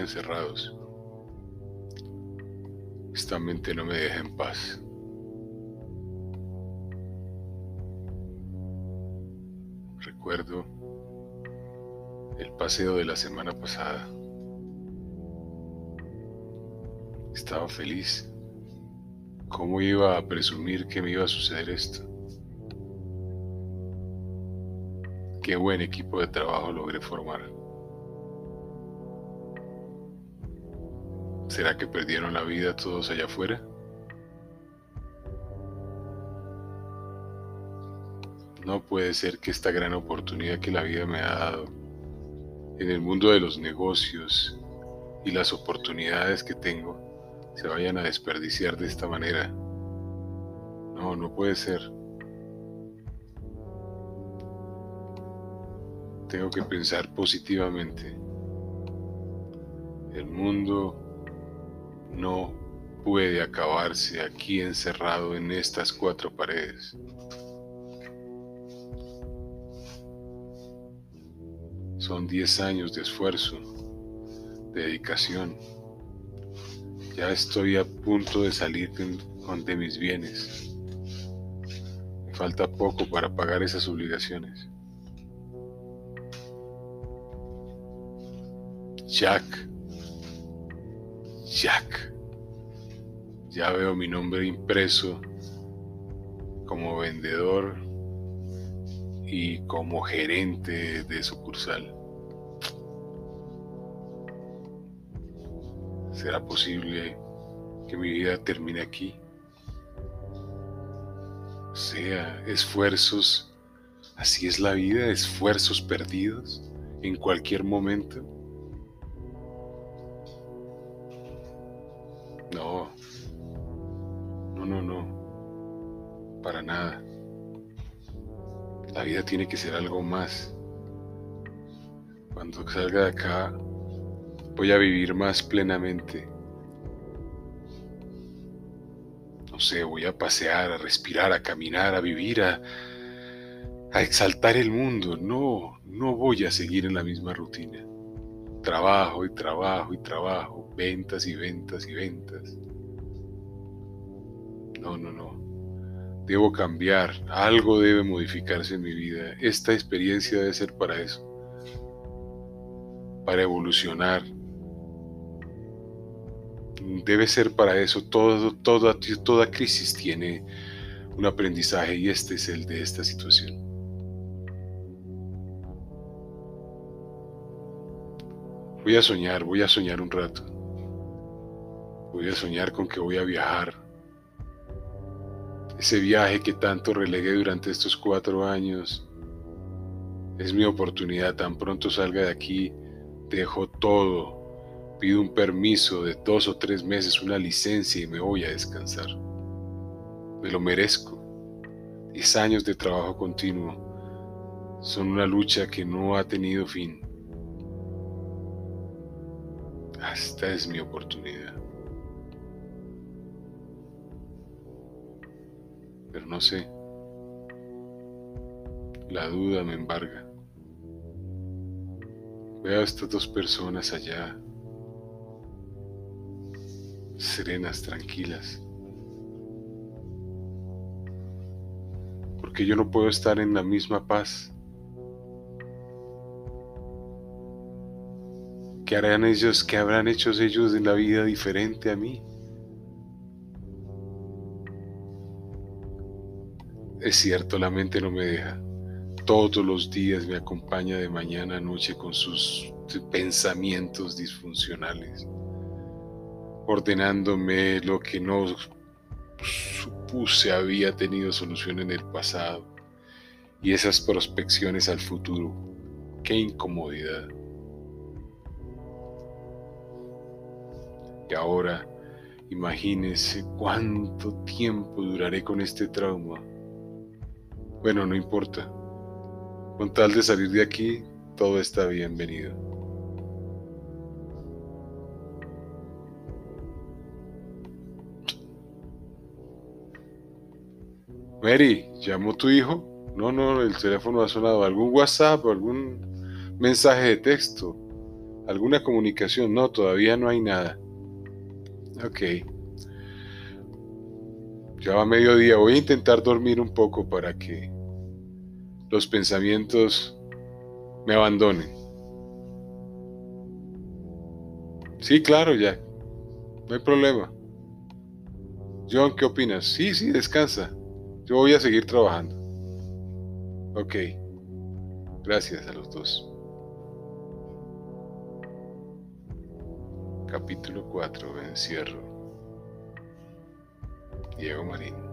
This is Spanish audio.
encerrados. Esta mente no me deja en paz. Recuerdo el paseo de la semana pasada. Estaba feliz. ¿Cómo iba a presumir que me iba a suceder esto? Qué buen equipo de trabajo logré formar. ¿Será que perdieron la vida todos allá afuera? No puede ser que esta gran oportunidad que la vida me ha dado en el mundo de los negocios y las oportunidades que tengo se vayan a desperdiciar de esta manera. No, no puede ser. Tengo que pensar positivamente. El mundo no puede acabarse aquí encerrado en estas cuatro paredes. Son 10 años de esfuerzo, de dedicación. Ya estoy a punto de salir de mis bienes. Me falta poco para pagar esas obligaciones. Jack. Jack. Ya veo mi nombre impreso como vendedor y como gerente de sucursal. ¿Será posible que mi vida termine aquí? O sea, esfuerzos, así es la vida, esfuerzos perdidos en cualquier momento. Para nada. La vida tiene que ser algo más. Cuando salga de acá, voy a vivir más plenamente. No sé, voy a pasear, a respirar, a caminar, a vivir, a, a exaltar el mundo. No, no voy a seguir en la misma rutina. Trabajo y trabajo y trabajo, ventas y ventas y ventas. No, no, no. Debo cambiar, algo debe modificarse en mi vida. Esta experiencia debe ser para eso, para evolucionar. Debe ser para eso. Todo, toda, toda crisis tiene un aprendizaje y este es el de esta situación. Voy a soñar, voy a soñar un rato. Voy a soñar con que voy a viajar. Ese viaje que tanto relegué durante estos cuatro años es mi oportunidad. Tan pronto salga de aquí, dejo todo. Pido un permiso de dos o tres meses, una licencia y me voy a descansar. Me lo merezco. Diez años de trabajo continuo son una lucha que no ha tenido fin. Esta es mi oportunidad. No sé. La duda me embarga. Veo a estas dos personas allá, serenas, tranquilas. Porque yo no puedo estar en la misma paz. ¿Qué harán ellos? ¿Qué habrán hecho ellos en la vida diferente a mí? Es cierto, la mente no me deja. Todos los días me acompaña de mañana a noche con sus pensamientos disfuncionales, ordenándome lo que no supuse había tenido solución en el pasado y esas prospecciones al futuro. Qué incomodidad. Y ahora, imagínese cuánto tiempo duraré con este trauma. Bueno, no importa. Con tal de salir de aquí, todo está bienvenido. Mary, ¿llamó tu hijo? No, no, el teléfono ha sonado. ¿Algún WhatsApp algún mensaje de texto? ¿Alguna comunicación? No, todavía no hay nada. Ok. Ya va mediodía. Voy a intentar dormir un poco para que los pensamientos me abandonen. Sí, claro, ya. No hay problema. John, ¿qué opinas? Sí, sí, descansa. Yo voy a seguir trabajando. Ok. Gracias a los dos. Capítulo 4. Encierro. Diego Marín.